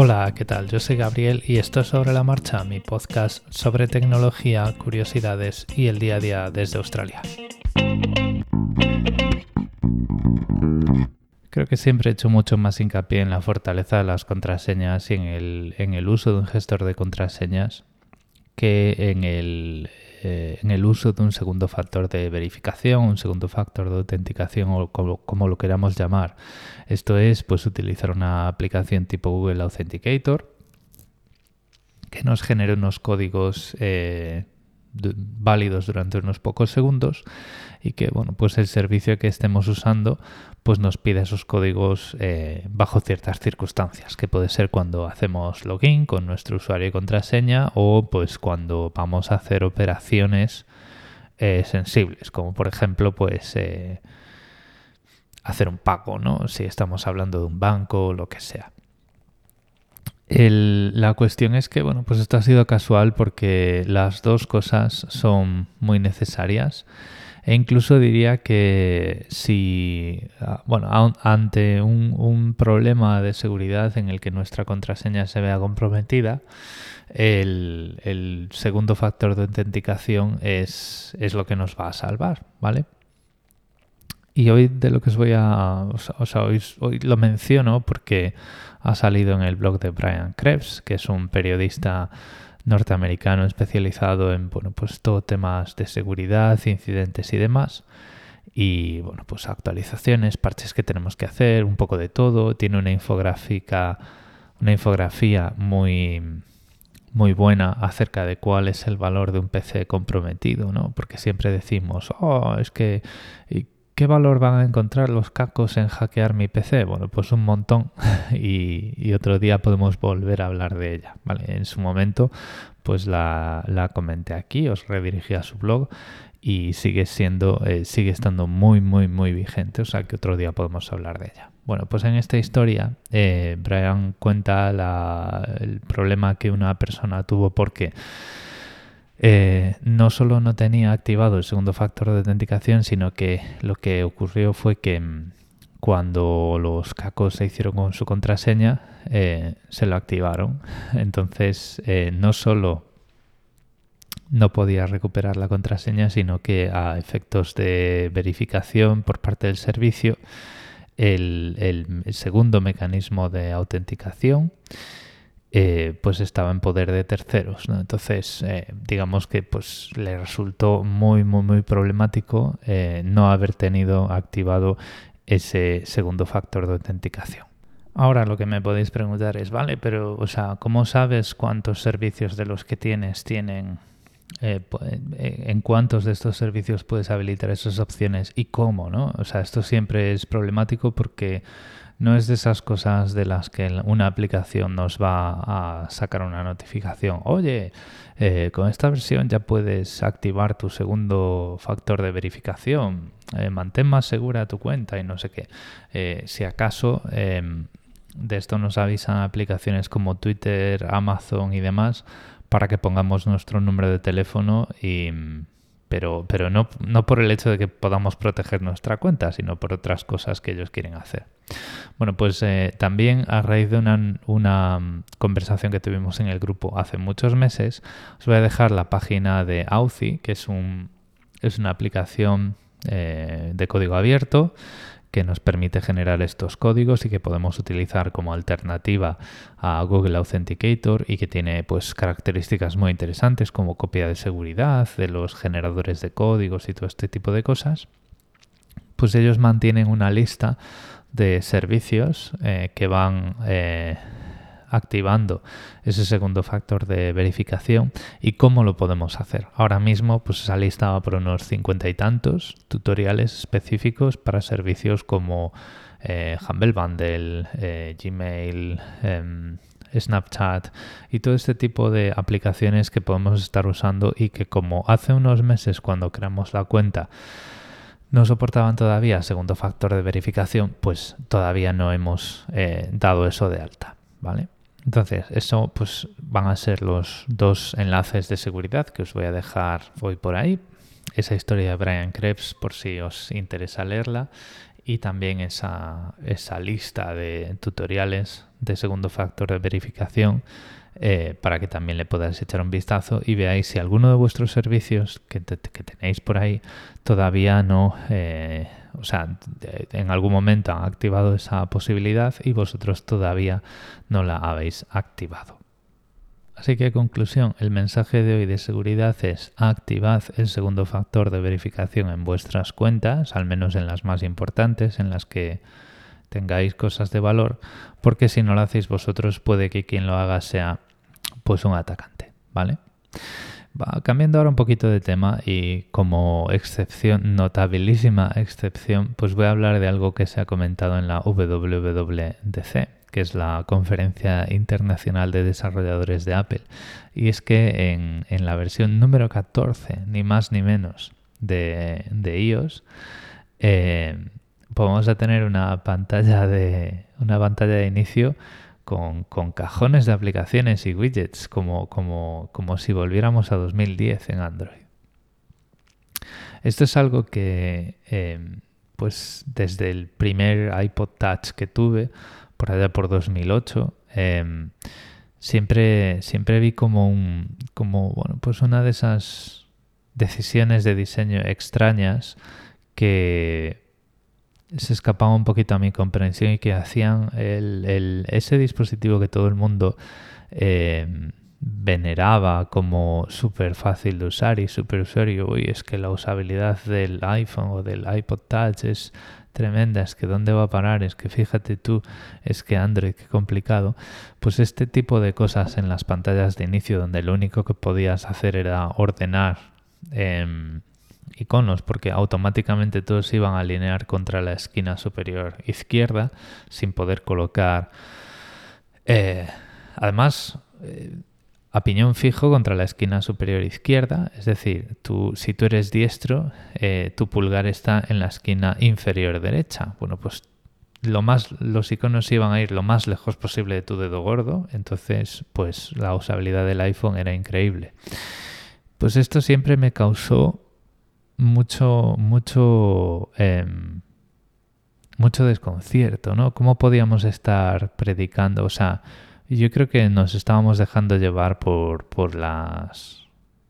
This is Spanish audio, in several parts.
Hola, ¿qué tal? Yo soy Gabriel y esto es Sobre la Marcha, mi podcast sobre tecnología, curiosidades y el día a día desde Australia. Creo que siempre he hecho mucho más hincapié en la fortaleza de las contraseñas y en el, en el uso de un gestor de contraseñas que en el, eh, en el uso de un segundo factor de verificación, un segundo factor de autenticación o como, como, lo queramos llamar. Esto es pues utilizar una aplicación tipo Google Authenticator que nos genere unos códigos eh, válidos durante unos pocos segundos y que bueno pues el servicio que estemos usando pues nos pide esos códigos eh, bajo ciertas circunstancias que puede ser cuando hacemos login con nuestro usuario y contraseña o pues cuando vamos a hacer operaciones eh, sensibles como por ejemplo pues eh, hacer un pago no si estamos hablando de un banco o lo que sea la cuestión es que, bueno, pues esto ha sido casual porque las dos cosas son muy necesarias. E incluso diría que si, ah, bueno, ante un, problema de seguridad en el que nuestra contraseña se vea comprometida, el, el segundo factor de autenticación es, es, lo que nos va a salvar, ¿vale? Y hoy de lo que os voy a... O sea, hoy, hoy lo menciono porque ha salido en el blog de Brian Krebs, que es un periodista norteamericano especializado en bueno, pues todo temas de seguridad, incidentes y demás. Y bueno, pues actualizaciones, parches que tenemos que hacer, un poco de todo. Tiene una infográfica, una infografía muy muy buena acerca de cuál es el valor de un PC comprometido, ¿no? Porque siempre decimos, oh, es que ¿Qué valor van a encontrar los cacos en hackear mi PC? Bueno, pues un montón y, otro día podemos volver a hablar de ella. ¿vale? En su momento, pues la, comenté aquí, os redirigí a su blog y sigue siendo, eh, sigue estando muy, muy, muy vigente. O sea que otro día podemos hablar de ella. Bueno, pues en esta historia, eh, Brian cuenta el problema que una persona tuvo porque eh, no solo no tenía activado el segundo factor de autenticación, sino que lo que ocurrió fue que mm, cuando los cacos se hicieron con su contraseña, eh, se lo activaron. Entonces, eh, no solo no podía recuperar la contraseña, sino que a efectos de verificación por parte del servicio, el segundo mecanismo de autenticación eh, pues estaba en poder de terceros. Entonces, eh, digamos que pues le resultó muy, muy, muy problemático eh, no haber tenido activado ese segundo factor de autenticación. Ahora lo que me podéis preguntar es, vale, pero, o sea, ¿cómo sabes cuántos servicios de los que tienes tienen en cuántos de estos servicios puedes habilitar esas opciones y cómo, ¿no? O sea, esto siempre es problemático porque no es de esas cosas de las que una aplicación nos va a sacar una notificación. Oye, eh, con esta versión ya puedes activar tu segundo factor de verificación. Eh, mantén más segura tu cuenta y no sé qué. Eh, si acaso em, de esto nos avisan aplicaciones como Twitter, Amazon y demás para que pongamos nuestro número de teléfono y pero, pero no, no, por el hecho de que podamos proteger nuestra cuenta, sino por otras cosas que ellos quieren hacer. Bueno, pues eh, también a raíz de una, mm, conversación que tuvimos en el grupo hace muchos meses, os voy a dejar la página de Authy, que es, un, es una aplicación eh, de código abierto que nos permite generar estos códigos y que podemos utilizar como alternativa a Google Authenticator y que tiene pues características muy interesantes como copia de seguridad de los generadores de códigos y todo este tipo de cosas. Pues ellos mantienen una lista de servicios eh, que van eh, activando ese segundo factor de verificación y cómo lo podemos hacer. Ahora mismo pues esa lista va por unos cincuenta y tantos tutoriales específicos para servicios como eh, Humble Bundle, eh, Gmail, em, Snapchat y todo este tipo de aplicaciones que podemos estar usando y que como hace unos meses cuando creamos la cuenta no soportaban todavía segundo factor de verificación, pues todavía no hemos eh, dado eso de alta, ¿vale? Entonces, eso pues van a ser los dos enlaces de seguridad que os voy a dejar hoy por ahí. Esa historia de Brian Krebs por si os interesa leerla y también esa, esa lista de tutoriales de segundo factor de verificación eh, para que también le podáis echar un vistazo y veáis si alguno de vuestros servicios que, tenéis por ahí todavía no, eh, o sea, en algún momento han activado esa posibilidad y vosotros todavía no la habéis activado. Así que conclusión, el mensaje de hoy de seguridad es activad el segundo factor de verificación en vuestras cuentas, al menos en las más importantes, en las que tengáis cosas de valor, porque si no lo hacéis vosotros puede que quien lo haga sea pues un atacante, ¿vale? Cambiando ahora un poquito de tema y como excepción, notabilísima excepción, pues voy a hablar de algo que se ha comentado en la WWDC, que es la Conferencia Internacional de Desarrolladores de Apple. Y es que en, la versión número 14, ni más ni menos, de, iOS, eh, vamos a tener una pantalla de, una pantalla de inicio con, cajones de aplicaciones y widgets, como, como, como si volviéramos a 2010 en Android. Esto es algo que, em, pues desde el primer iPod Touch que tuve, por allá por 2008, em, siempre, siempre vi como un, como, bueno, pues una de esas decisiones de diseño extrañas que se escapaba un poquito a mi comprensión y que hacían el, ese dispositivo que todo el mundo eh, veneraba como súper fácil de usar y súper usuario. Uy, es que la usabilidad del iPhone o del iPod Touch es tremenda, es que dónde va a parar, es que fíjate tú, es que Android, qué complicado. Pues este tipo de cosas en las pantallas de inicio donde lo único que podías hacer era ordenar. Eh, iconos porque automáticamente todos iban a alinear contra la esquina superior izquierda sin poder colocar eh, además eh, a piñón fijo contra la esquina superior izquierda. Es decir tú, si tú eres diestro eh, tu pulgar está en la esquina inferior derecha. Bueno pues lo más los iconos iban a ir lo más lejos posible de tu dedo gordo. Entonces pues la usabilidad del iPhone era increíble. Pues esto siempre me causó mucho, mucho, em, mucho desconcierto, ¿no? ¿Cómo podíamos estar predicando? O sea, yo creo que nos estábamos dejando llevar por, por las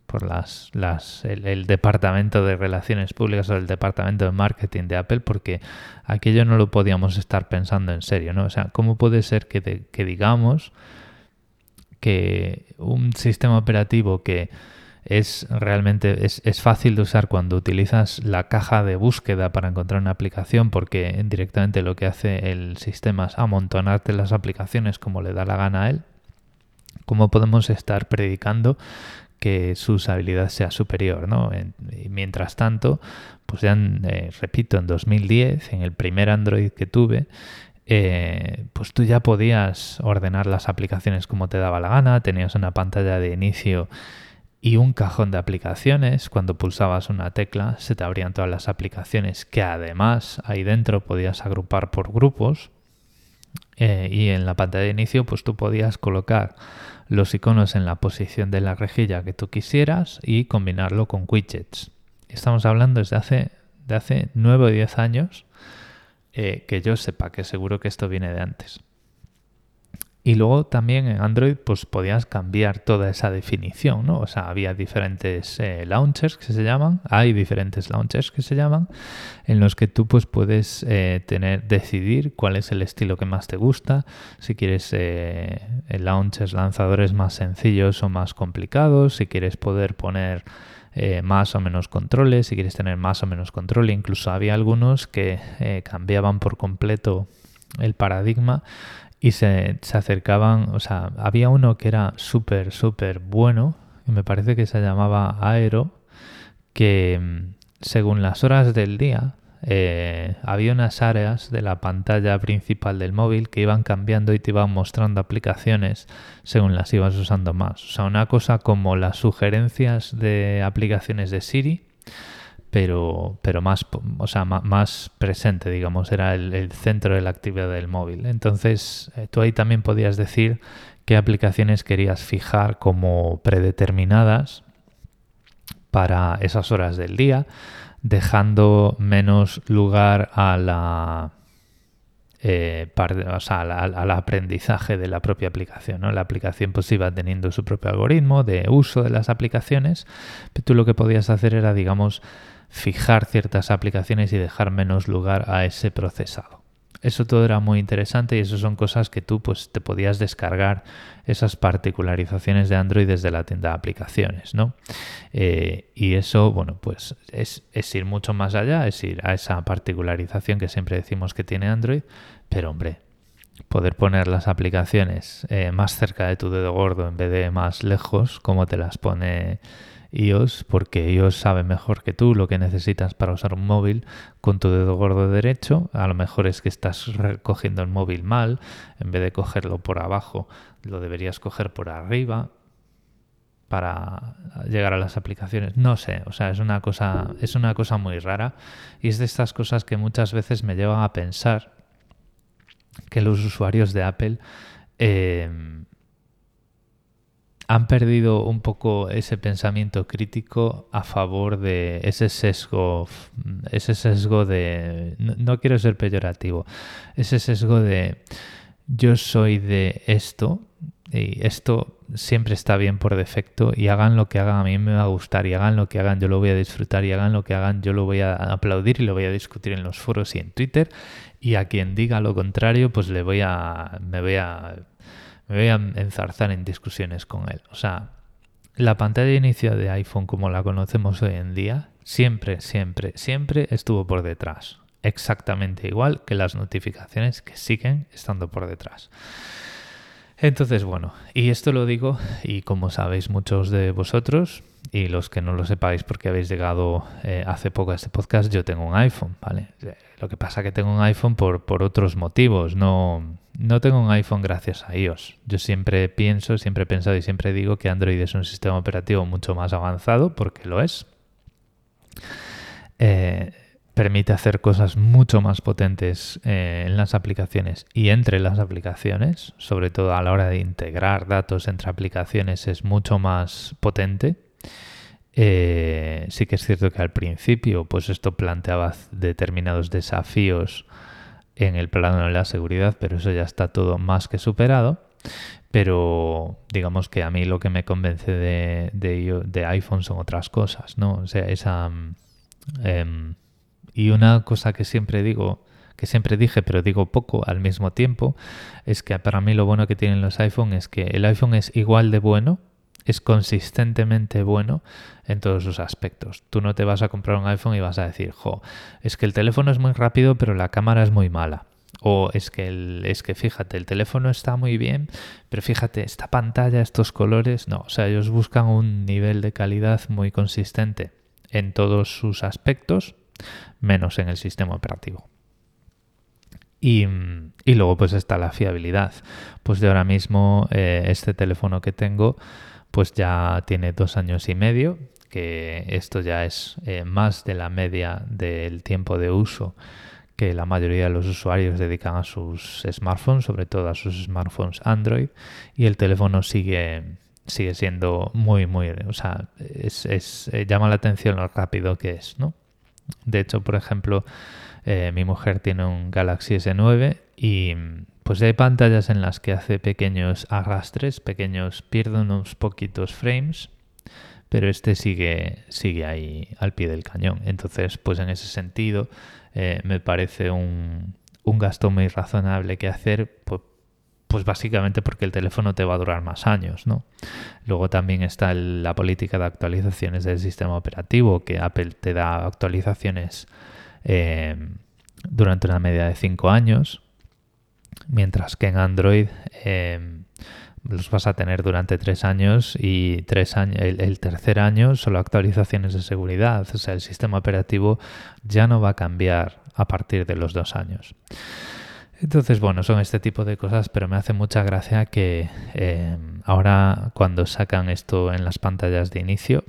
por las, las el, departamento de relaciones públicas o el departamento de marketing de Apple porque aquello no lo podíamos estar pensando en serio, ¿no? O sea, ¿cómo puede ser que, que digamos que un sistema operativo que es realmente es, fácil de usar cuando utilizas la caja de búsqueda para encontrar una aplicación porque directamente lo que hace el sistema es amontonarte las aplicaciones como le da la gana a él. ¿Cómo podemos estar predicando que su usabilidad sea superior? ¿no? mientras tanto, pues ya, eh, repito, en 2010, en el primer Android que tuve, eh, pues tú ya podías ordenar las aplicaciones como te daba la gana, tenías una pantalla de inicio y un cajón de aplicaciones. Cuando pulsabas una tecla se te abrían todas las aplicaciones que además ahí dentro podías agrupar por grupos. Eh, y en la pantalla de inicio pues tú podías colocar los iconos en la posición de la rejilla que tú quisieras y combinarlo con widgets. Estamos hablando desde hace, de hace 9 o 10 años eh, que yo sepa que seguro que esto viene de antes. Y luego también en Android pues podías cambiar toda esa definición, ¿no? O sea, había diferentes eh, launchers que se llaman, hay diferentes launchers que se llaman, en los que tú pues puedes eh, tener, decidir cuál es el estilo que más te gusta, si quieres eh, launchers, lanzadores más sencillos o más complicados, si quieres poder poner más o menos controles, si quieres tener más o menos control, incluso había algunos que cambiaban por completo el paradigma y se, acercaban, o sea, había uno que era súper, súper bueno, y me parece que se llamaba Aero, que mm, según las horas del día, eh, había unas áreas de la pantalla principal del móvil que iban cambiando y te iban mostrando aplicaciones según las ibas usando más. O sea, una cosa como las sugerencias de aplicaciones de Siri, pero, pero más, o sea, más, presente, digamos, era el, centro de la actividad del móvil. Entonces, eh, tú ahí también podías decir qué aplicaciones querías fijar como predeterminadas para esas horas del día. dejando menos lugar a la eh, al, aprendizaje de la propia aplicación. ¿no? La aplicación pues iba teniendo su propio algoritmo de uso de las aplicaciones, pero tú lo que podías hacer era, digamos, fijar ciertas aplicaciones y dejar menos lugar a ese procesado. Eso todo era muy interesante y eso son cosas que tú pues te podías descargar esas particularizaciones de Android desde la tienda de aplicaciones, ¿no? Eh, y eso, bueno, pues es, ir mucho más allá, es ir a esa particularización que siempre decimos que tiene Android, pero hombre, poder poner las aplicaciones eh, más cerca de tu dedo gordo en vez de más lejos, como te las pone iOS porque ellos saben mejor que tú lo que necesitas para usar un móvil con tu dedo gordo derecho. A lo mejor es que estás recogiendo el móvil mal, en vez de cogerlo por abajo, lo deberías coger por arriba para llegar a las aplicaciones. No sé, o sea, es una cosa, es una cosa muy rara y es de estas cosas que muchas veces me llevan a pensar que los usuarios de Apple eh, han perdido un poco ese pensamiento crítico a favor de ese sesgo, ese sesgo de, no, quiero ser peyorativo, ese sesgo de yo soy de esto y esto siempre está bien por defecto y hagan lo que hagan a mí me va a gustar y hagan lo que hagan yo lo voy a disfrutar y hagan lo que hagan yo lo voy a aplaudir y lo voy a discutir en los foros y en Twitter. Y a quien diga lo contrario pues le voy a me voy a me voy a enzarzar en discusiones con él. O sea, la pantalla de inicio de iPhone como la conocemos hoy en día, siempre, siempre, siempre estuvo por detrás. Exactamente igual que las notificaciones que siguen estando por detrás. Entonces, bueno, y esto lo digo, y como sabéis muchos de vosotros, y los que no lo sepáis porque habéis llegado eh, hace poco a este podcast, yo tengo un iPhone, ¿vale? Lo que pasa es que tengo un iPhone por, por otros motivos, no, no tengo un iPhone gracias a iOS. Yo siempre pienso, siempre he pensado y siempre digo que Android es un sistema operativo mucho más avanzado, porque lo es. Eh, permite hacer cosas mucho más potentes eh, en las aplicaciones y entre las aplicaciones, sobre todo a la hora de integrar datos entre aplicaciones es mucho más potente. Eh, sí que es cierto que al principio pues esto planteaba determinados desafíos en el plano de la seguridad, pero eso ya está todo más que superado. Pero digamos que a mí lo que me convence de, de, iPhone son otras cosas, ¿no? O sea, esa... Em, y una cosa que siempre digo, que siempre dije, pero digo poco al mismo tiempo, es que para mí lo bueno que tienen los iPhone es que el iPhone es igual de bueno, es consistentemente bueno en todos sus aspectos. Tú no te vas a comprar un iPhone y vas a decir, jo, es que el teléfono es muy rápido, pero la cámara es muy mala. O es que, el, es que fíjate, el teléfono está muy bien, pero fíjate, esta pantalla, estos colores, no. O sea, ellos buscan un nivel de calidad muy consistente en todos sus aspectos menos en el sistema operativo. Y, luego pues está la fiabilidad. Pues de ahora mismo eh, este teléfono que tengo pues ya tiene dos años y medio, que esto ya es eh, más de la media del tiempo de uso que la mayoría de los usuarios dedican a sus smartphones, sobre todo a sus smartphones Android, y el teléfono sigue, sigue siendo muy, muy, o sea, es, eh, llama la atención lo rápido que es, ¿no? De hecho, por ejemplo, eh, mi mujer tiene un Galaxy S9 y pues hay pantallas en las que hace pequeños arrastres, pequeños, pierde unos poquitos frames, pero este sigue, sigue ahí al pie del cañón. Entonces, pues en ese sentido, eh, me parece un, un, gasto muy razonable que hacer, pues, pues, básicamente porque el teléfono te va a durar más años, ¿no? Luego también está la política de actualizaciones del sistema operativo, que Apple te da actualizaciones eh, durante una media de 5 años, mientras que en Android eh, los vas a tener durante 3 años y tres años, el, el, tercer año solo actualizaciones de seguridad, o sea, el sistema operativo ya no va a cambiar a partir de los 2 años. Entonces, bueno, son este tipo de cosas, pero me hace mucha gracia que eh, ahora cuando sacan esto en las pantallas de inicio,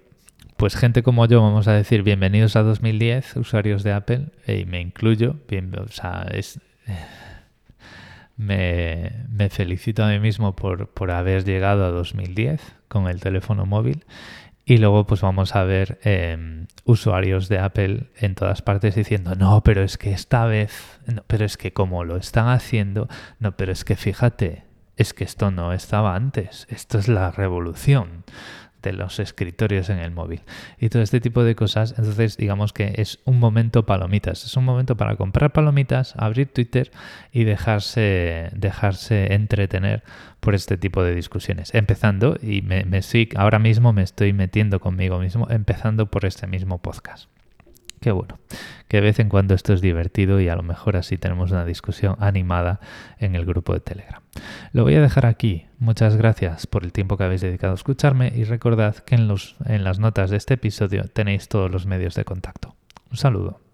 pues gente como yo vamos a decir bienvenidos a 2010, usuarios de Apple, y me incluyo, o sea, es, me, me, felicito a mí mismo por, por haber llegado a 2010 con el teléfono móvil Y luego pues vamos a ver em, usuarios de Apple en todas partes diciendo, no, pero es que esta vez, no, pero es que como lo están haciendo, no, pero es que fíjate, es que esto no estaba antes, esto es la revolución de los escritorios en el móvil y todo este tipo de cosas. Entonces, digamos que es un momento palomitas. Es un momento para comprar palomitas, abrir Twitter y dejarse, dejarse entretener por este tipo de discusiones. Empezando, y me, me ahora mismo me estoy metiendo conmigo mismo, empezando por este mismo podcast. Qué bueno, que de vez en cuando esto es divertido y a lo mejor así tenemos una discusión animada en el grupo de Telegram. Lo voy a dejar aquí. Muchas gracias por el tiempo que habéis dedicado a escucharme y recordad que en, los, en las notas de este episodio tenéis todos los medios de contacto. Un saludo.